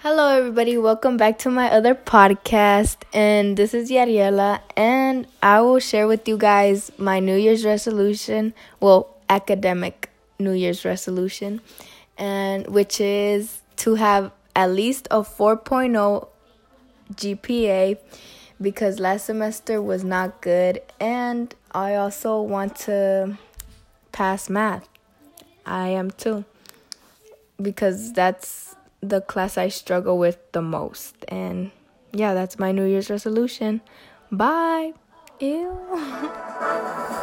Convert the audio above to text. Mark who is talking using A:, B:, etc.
A: Hello, everybody. Welcome back to my other podcast. And this is Yariela. And I will share with you guys my New Year's resolution. Well, academic New Year's resolution. And which is to have at least a 4.0 GPA because last semester was not good. And I also want to pass math. I am too. Because that's the class I struggle with the most. And yeah, that's my New Year's resolution. Bye. Ew.